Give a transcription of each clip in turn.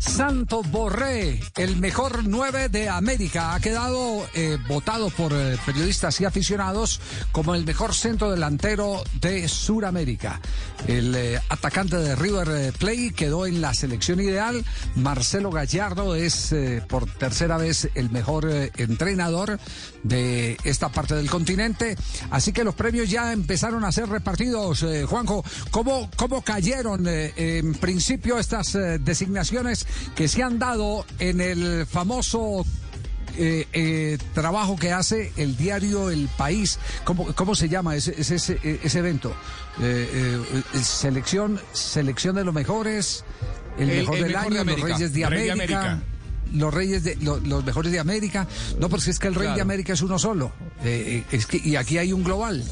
Santos Borré, el mejor 9 de América, ha quedado eh, votado por eh, periodistas y aficionados como el mejor centro delantero de Sudamérica. El eh, atacante de River Plate quedó en la selección ideal. Marcelo Gallardo es por tercera vez el mejor entrenador de esta parte del continente. Así que los premios ya empezaron a ser repartidos. Juanjo, ¿cómo, cómo cayeron en principio estas designaciones que se han dado en el famoso eh, eh, trabajo que hace el diario El País. ¿Cómo, cómo se llama ese, ese, ese, ese evento? Eh, eh, selección, selección de los mejores, el, El- mejor el del mejor de año, los Reyes de Rey de América. Los reyes de lo- los mejores de América. No, porque es que el rey de. América es uno solo. Eh, es que, y aquí hay un global.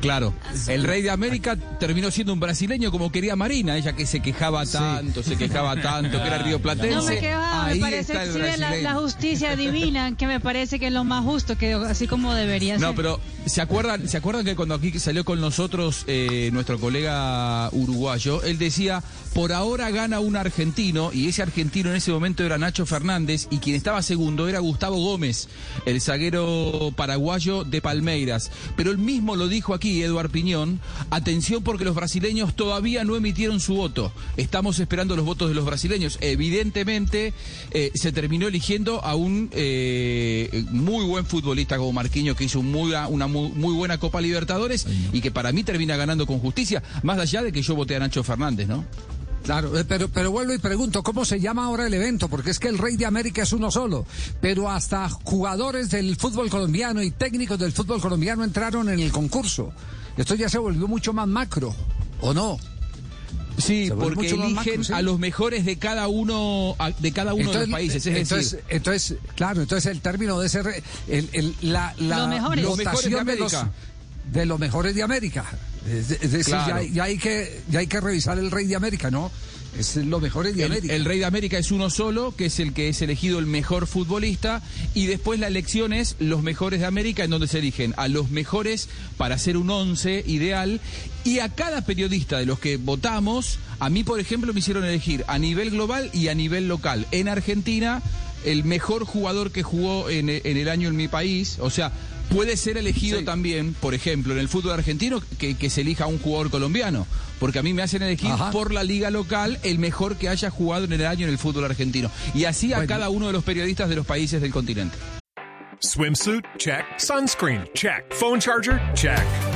Claro, el rey de América terminó siendo un brasileño como quería Marina, ella que se quejaba tanto, se quejaba tanto, que era río platense. No me quejaba, Ahí me parece el exhibe la, la justicia divina, que me parece que es lo más justo, que así como debería No, ser. pero ¿se acuerdan, ¿se acuerdan que cuando aquí salió con nosotros eh, nuestro colega uruguayo, él decía, por ahora gana un argentino, y ese argentino en ese momento era Nacho Fernández, y quien estaba segundo era Gustavo Gómez, el zaguero paraguayo de Palmeiras. Pero él mismo lo dijo aquí, Eduard Piñón, atención porque los brasileños todavía no emitieron su voto. Estamos esperando los votos de los brasileños. Evidentemente eh, se terminó eligiendo a un eh, muy buen futbolista como Marquinhos que hizo muy, una muy, muy buena Copa Libertadores y que para mí termina ganando con justicia, más allá de que yo voté a Nacho Fernández, ¿no? Claro, eh, pero, pero vuelvo y pregunto, ¿cómo se llama ahora el evento? Porque es que el Rey de América es uno solo, pero hasta jugadores del fútbol colombiano y técnicos del fútbol colombiano entraron en el concurso. Esto ya se volvió mucho más macro, ¿o no? Sí, porque eligen macro, sí. a los mejores de cada uno de cada uno de los países. Es entonces, decir, entonces, claro, entonces el término de ser el, el- la, la Los mejores. Los mejores de votación de los, América. de los mejores de América. Es, es decir, Claro. ya, ya hay que ya hay que revisar el Rey de América, ¿no? Es los mejores de El, América. el Rey de América es uno solo, que es el que es elegido el mejor futbolista, y después la elección es los mejores de América, en donde se eligen a los mejores para hacer un once ideal, y a cada periodista de los que votamos, a mí, por ejemplo, me hicieron elegir a nivel global y a nivel local. En Argentina, el mejor jugador que jugó en, en el año en mi país, o sea, puede ser elegido Sí. también, por ejemplo, en el fútbol argentino, que, que se elija a un jugador colombiano, porque a mí me hacen elegir Ajá. por la liga local el mejor que haya jugado en el año en el fútbol argentino. Y así a Bueno. cada uno de los periodistas de los países del continente. Swimsuit? Check. Sunscreen? Check. Phone charger? Check.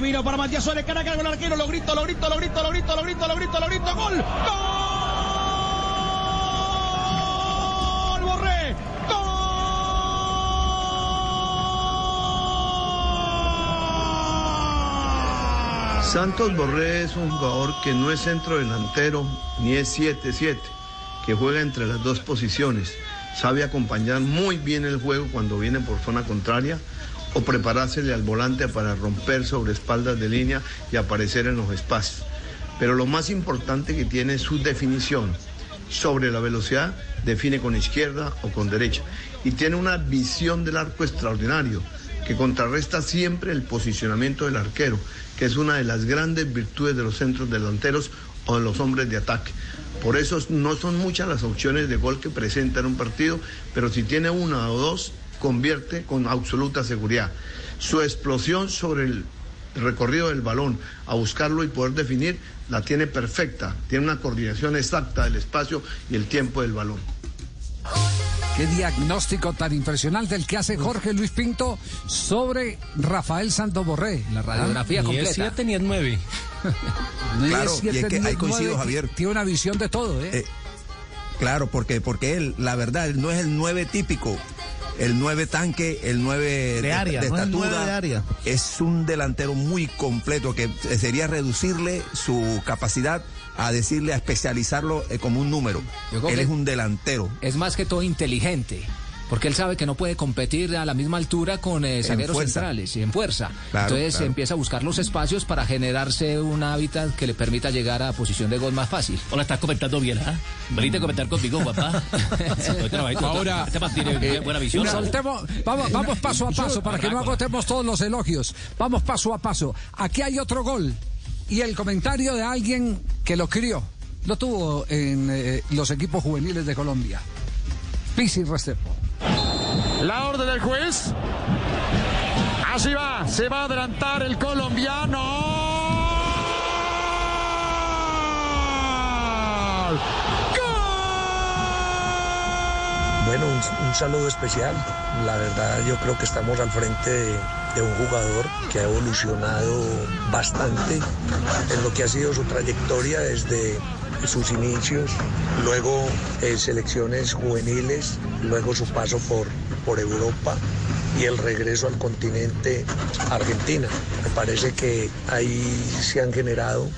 vino para Matías Suárez, cara a cara con el arquero, lo grito, lo grito, lo grito, lo grito, lo grito, lo grito, lo grito, gol, gol, Borré, gol. Santos Borré es un jugador que no es centro delantero ni es 7-7, que juega entre las dos posiciones. Sabe acompañar muy bien el juego cuando viene por zona contraria o preparársele al volante para romper sobre espaldas de línea y aparecer en los espacios. Pero lo más importante que tiene es su definición. Sobre la velocidad, define con izquierda o con derecha. Y tiene una visión del arco extraordinario que contrarresta siempre el posicionamiento del arquero, que es una de las grandes virtudes de los centros delanteros o de los hombres de ataque. Por eso no son muchas las opciones de gol que presenta en un partido, pero si tiene una o dos, convierte con absoluta seguridad. Su explosión sobre el recorrido del balón a buscarlo y poder definir la tiene perfecta, tiene una coordinación exacta del espacio y el tiempo del balón. Qué diagnóstico tan impresionante el que hace Jorge Luis Pinto sobre Rafael Santos Borré. La radiografía Ni es completa. 7 ni es 9. No es Claro, y es que ahí coincido, Javier. Tiene una visión de todo, ¿eh? Eh, Claro, porque, porque él, la verdad, él no es el 9 típico. El 9 tanque, el 9 De área, no es el nueve de área. Es un delantero muy completo que sería reducirle su capacidad a decirle, a especializarlo eh, como un número. Él que- es un delantero. Es más que todo inteligente. Porque él sabe que no puede competir a la misma altura con eh, zagueros centrales y en fuerza. Claro, Entonces claro. empieza a buscar los espacios para generarse un hábitat que le permita llegar a posición de gol más fácil. Hola, estás comentando bien, ¿ah? Venite a comentar conmigo, papá. Ahora, Este man tiene buena visión. Una- Soltemos- vamos, vamos paso a paso para que no agotemos todos los elogios. Vamos paso a paso. Aquí hay otro gol y el comentario de alguien que lo crió. Lo tuvo en eh, los equipos juveniles de Colombia. Pisi Restrepo. La orden del juez. Así va, se va a adelantar el colombiano. Bueno, un, saludo especial. La verdad yo creo que estamos al frente de un jugador que ha evolucionado bastante en lo que ha sido su trayectoria desde sus inicios, luego eh, selecciones juveniles, luego su paso por, por Europa y el regreso al continente Argentina. Me parece que ahí se han generado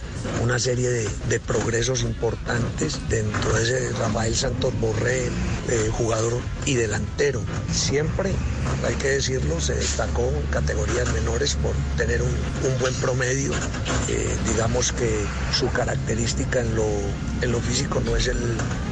una serie de, de progresos importantes dentro de ese Rafael Santos Borré, eh, jugador y delantero. Siempre, hay que decirlo, se destacó en categorías menores por tener un, un buen promedio. Eh, digamos que su característica en lo, en lo físico no es el,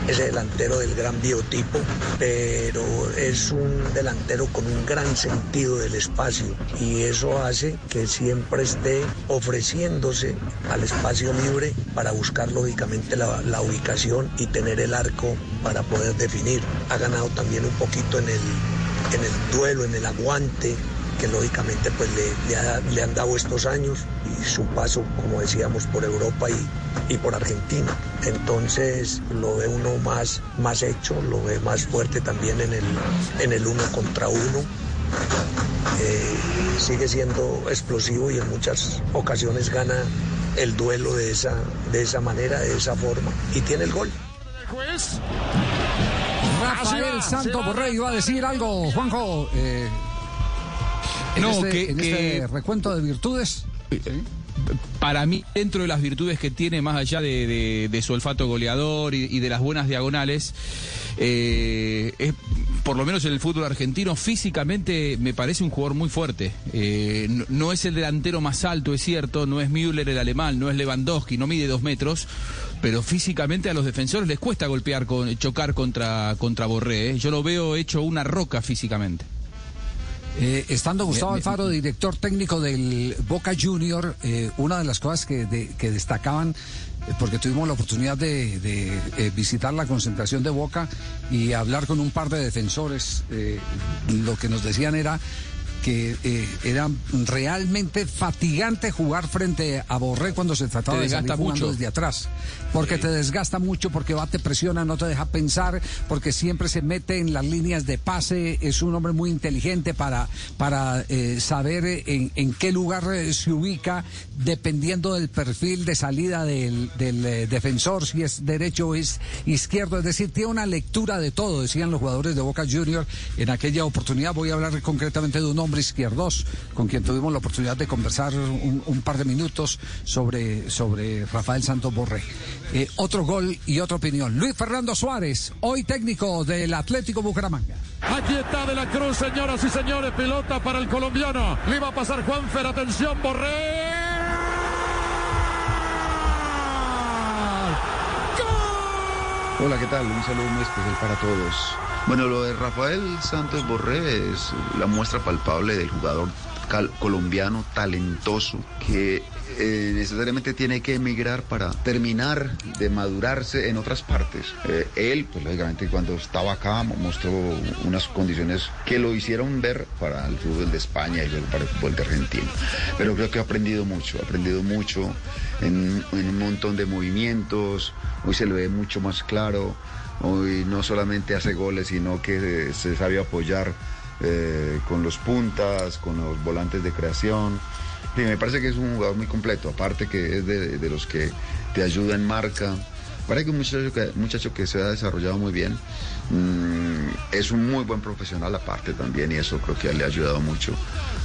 ese delantero del gran biotipo, pero es un delantero con un gran sentido del espacio y eso hace que siempre esté ofreciéndose al espacio libre para buscar lógicamente la, la ubicación y tener el arco para poder definir. Ha ganado también un poquito en el, en el duelo, en el aguante que lógicamente pues le, ha- le han dado estos años y su paso, como decíamos, por Europa y, y por Argentina. Entonces lo ve uno más, más hecho, lo ve más fuerte también en el, en el uno contra uno. Eh, sigue siendo explosivo y en muchas ocasiones gana el duelo de esa, de esa manera, de esa forma y tiene el gol. Rafael Santos Borré iba a decir algo, Juanjo. eh, en No, este, que- en que- este recuento de virtudes. Para mí, dentro de las virtudes que tiene, más allá de, su olfato goleador y, de las buenas diagonales, eh, por lo menos en el fútbol argentino, físicamente me parece un jugador muy fuerte. Eh, no, es el delantero más alto, es cierto, no es Müller el alemán, no es Lewandowski, no mide dos metros, pero físicamente a los defensores les cuesta golpear, chocar contra, contra Borré. ¿eh? Yo lo veo hecho una roca físicamente. Eh, estando Gustavo Me- me- Alfaro, director técnico del Boca Junior, eh, una de las cosas que, de- que destacaban, eh, porque tuvimos la oportunidad de, de, visitar la concentración de Boca y hablar con un par de defensores, lo que nos decían era que eh, era realmente fatigante jugar frente a Borré cuando se trataba de salir jugando mucho. desde atrás, porque te desgasta mucho, porque va, te presiona, no te deja pensar, porque siempre se mete en las líneas de pase, es un hombre muy inteligente para, para eh, saber en, en qué lugar eh, se ubica, dependiendo del perfil de salida del, del, eh, defensor, si es derecho o es izquierdo, es decir, tiene una lectura de todo, decían los jugadores de Boca Junior en aquella oportunidad. Voy a hablar concretamente de un hombre izquierdos con quien tuvimos la oportunidad de conversar un, un par de minutos sobre, sobre Rafael Santos Borré. Eh, otro gol y otra opinión. Luis Fernando Suárez, hoy técnico del Atlético Bucaramanga. Aquí está De la Cruz, señoras y señores. Pelota para el colombiano. Le va a pasar Juanfer. Atención, Borré. Hola, ¿qué tal? Un saludo muy especial para todos. Bueno, lo de Rafael Santos Borré es la muestra palpable del jugador colombiano talentoso que eh, necesariamente tiene que emigrar para terminar de madurarse en otras partes. Eh, él, pues lógicamente cuando estaba acá mo- mostró unas condiciones que lo hicieron ver para el fútbol de España y luego para el fútbol de Argentina. Pero creo que ha aprendido mucho, ha aprendido mucho en, en un montón de movimientos, hoy se le ve mucho más claro Hoy no solamente hace goles, sino que se sabe apoyar eh, con los puntas, con los volantes de creación. Sí, me parece que es un jugador muy completo, aparte que es de, de los que te ayuda en marca. Parece que un muchacho que, muchacho que se ha desarrollado muy bien. Mm, es un muy buen profesional aparte también y eso creo que le ha ayudado mucho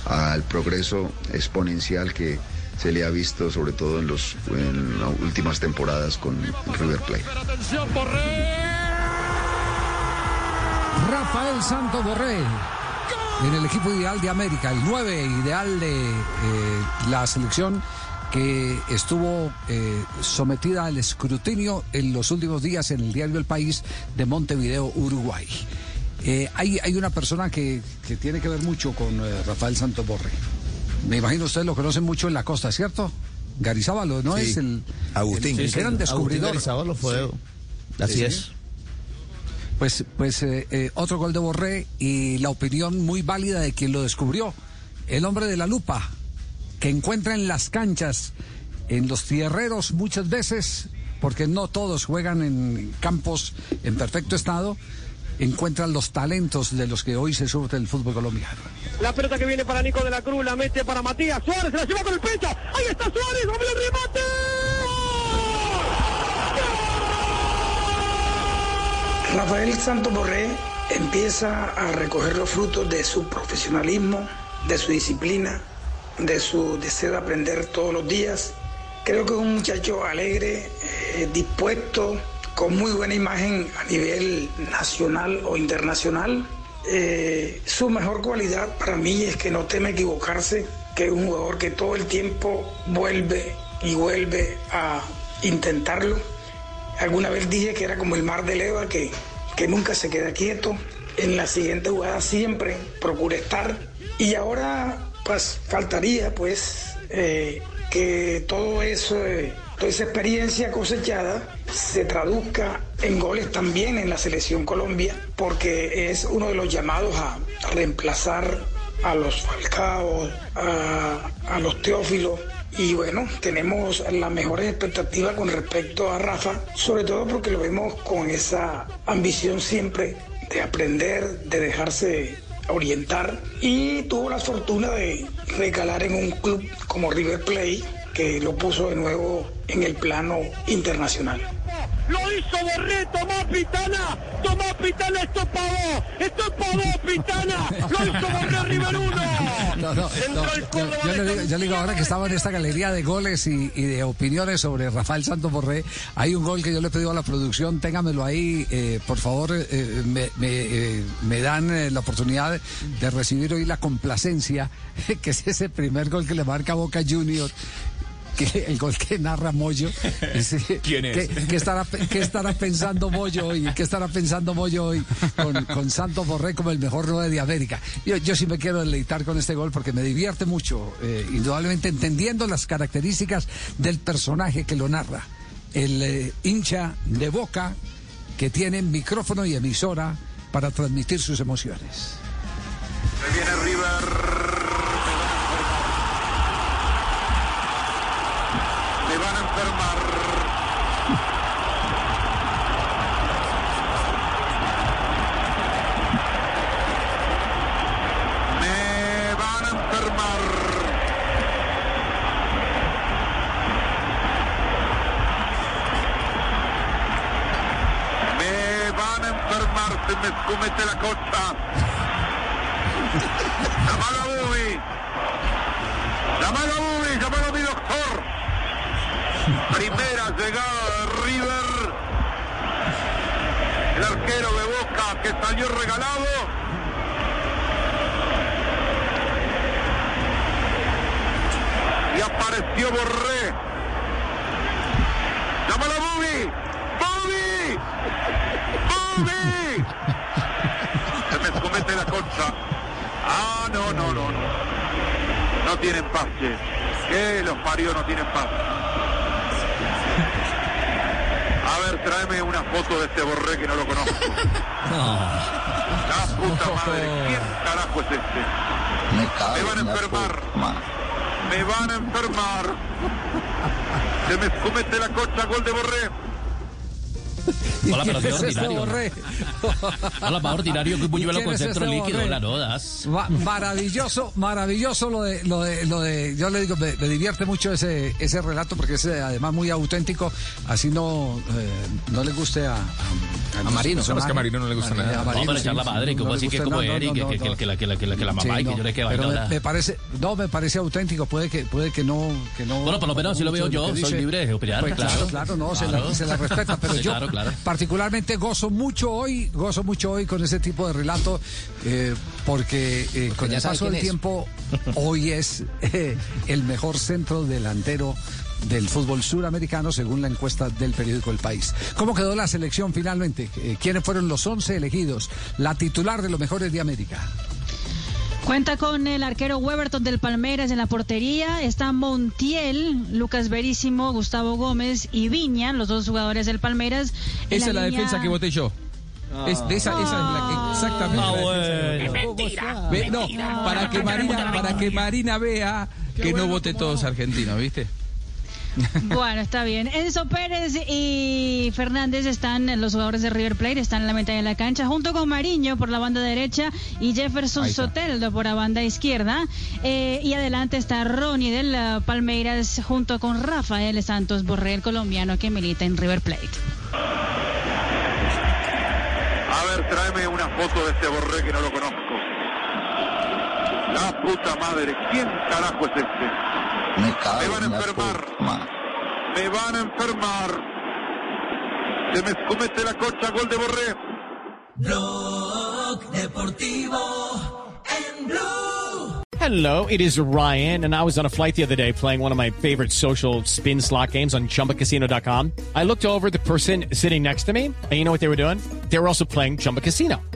al progreso exponencial que se le ha visto sobre todo en, los, en las últimas temporadas con River Plate. Rafael Santo Borré en el equipo ideal de América, el 9 ideal de eh, la selección que estuvo eh, sometida al escrutinio en los últimos días en el diario El País de Montevideo, Uruguay. Eh, hay, hay una persona que, que tiene que ver mucho con eh, Rafael Santos Borré. Me imagino ustedes lo conocen mucho en la costa, ¿cierto? Garizábalo, ¿no Sí. es el Agustín. el, el gran descubridor? Agustín Garizábalo fue- así Sí. es. Pues, pues eh, eh, otro gol de Borré y la opinión muy válida de quien lo descubrió, el hombre de la lupa, que encuentra en las canchas, en los tierreros muchas veces, porque no todos juegan en campos en perfecto estado, encuentran los talentos de los que hoy se surte el fútbol colombiano. La pelota que viene para Nico de la Cruz, la mete para Matías Suárez, se la lleva con el pecho. Ahí está Suárez, Rafael Santos Borré empieza a recoger los frutos de su profesionalismo, de su disciplina, de su deseo de aprender todos los días. Creo que es un muchacho alegre, eh, dispuesto, con muy buena imagen a nivel nacional o internacional. Eh, su mejor cualidad para mí es que no teme equivocarse, que es un jugador que todo el tiempo vuelve y vuelve a intentarlo. Alguna vez dije que era como el mar de leva, que, que nunca se queda quieto. En la siguiente jugada siempre procura estar. Y ahora, pues, faltaría, pues, eh, que todo eso, eh, toda esa experiencia cosechada se traduzca en goles también en la selección Colombia, porque es uno de los llamados a reemplazar a los Falcao, a, a los Teófilos. Y bueno, tenemos las mejores expectativas con respecto a Rafa, sobre todo porque lo vemos con esa ambición siempre de aprender, de dejarse orientar. Y tuvo la fortuna de recalar en un club como River Plate, que lo puso de nuevo en el plano internacional. Hizo Borré, tomó Pitana, tomó Pitana, esto es pavó, esto es pavó, Pitana, lo hizo Borré River 1. No, no, yo le digo, yo le digo ahora que estaba en esta galería de goles y, y de opiniones sobre Rafael Santos Borré, hay un gol que yo le he pedido a la producción, téngamelo ahí, eh, por favor, eh, me, me, eh, me dan eh, la oportunidad de recibir hoy la complacencia, que es ese primer gol que le marca Boca Junior. Que el gol que narra Moyo. Ese- ¿Quién es? ¿Qué, qué estará, qué estará pensando Moyo hoy? ¿Qué estará pensando Moyo hoy con, con Santos Borré como el mejor 9 de América? Yo, yo sí me quiero deleitar con este gol porque me divierte mucho, eh, indudablemente entendiendo las características del personaje que lo narra. El eh, hincha de boca que tiene micrófono y emisora para transmitir sus emociones. Se viene River. Enfermar. Se me comete la costa. Llamalo a Bubi. Llamalo a Bubi, llamalo a mi doctor. Primera llegada de River. El arquero de Boca que salió regalado. Y apareció Borré. Llámalo a Bubi. ¡Bubi! ¡Bubi! Me. Ah, no, no, no, no. No tienen paz, che. Que los parió no tienen paz. A ver, tráeme una foto de este borré que no lo conozco. La puta madre, ¿quién carajo es este? Me van a enfermar. Me van a enfermar. Se me comete la concha, gol de borré. Hola, pero es ordinario. Hola, más ordinario que un buñuelo ¿Y quién con centro líquido, Borré? la no das. Ma- maravilloso, maravilloso lo de, lo de, lo de, yo le digo, me, me divierte mucho ese, ese relato porque es eh, además muy auténtico, así no, eh, no le guste a, a, A Marino. No, es que a. Marino no le gusta nada. No, Marino, para sí, echar la madre, no como así que como no, Eric, no, que- no, no. la- que la- que la- que la mamá y que no, yo le que pero vaina. me, parece, no, me parece auténtico, puede que, puede que no, que no. Bueno, por lo menos así lo veo yo, soy libre de opinar, Pues claro. claro, no, Se, la, respeta, pero yo claro, claro. Particularmente gozo mucho hoy, gozo mucho hoy con ese tipo de relato, eh, porque eh, con el paso del es. tiempo, hoy es eh, el mejor centro delantero del fútbol suramericano según la encuesta del periódico El País. ¿Cómo quedó la selección finalmente? ¿Quiénes fueron los 11 elegidos? La titular de los mejores de América. Cuenta con el arquero Weberton del Palmeiras en la portería. Está Montiel, Lucas Verísimo, Gustavo Gómez y Viña, los dos jugadores del Palmeiras. Esa es la línea- defensa que voté yo. Es, de esa, esa es la que exactamente. Ah, voté. Ve, no, para que Marina, para que Marina vea que no vote todos argentinos, ¿viste? Bueno, está bien. Enzo Pérez y Fernández están, los jugadores de River Plate, están en la mitad de la cancha, junto con Mariño por la banda derecha y Jefferson. Soteldo por la banda izquierda. Eh, y adelante está Ronnie del uh, Palmeiras junto con Rafael Santos Borrell, colombiano que milita en River Plate. A ver, tráeme una foto de este borré que no lo conozco. La puta madre, ¿quién carajo es este? Me Me van a enfermar. puta. Me van a enfermar. Se me comete la cocha, gol de borré. Blog Deportivo en Blue. Hello, it is Ryan, and I was on a flight the other day playing one of my favorite social spin slot games on chumbacasino.com. I looked over at the person sitting next to me, and you know what they were doing? They were also playing Chumba Casino.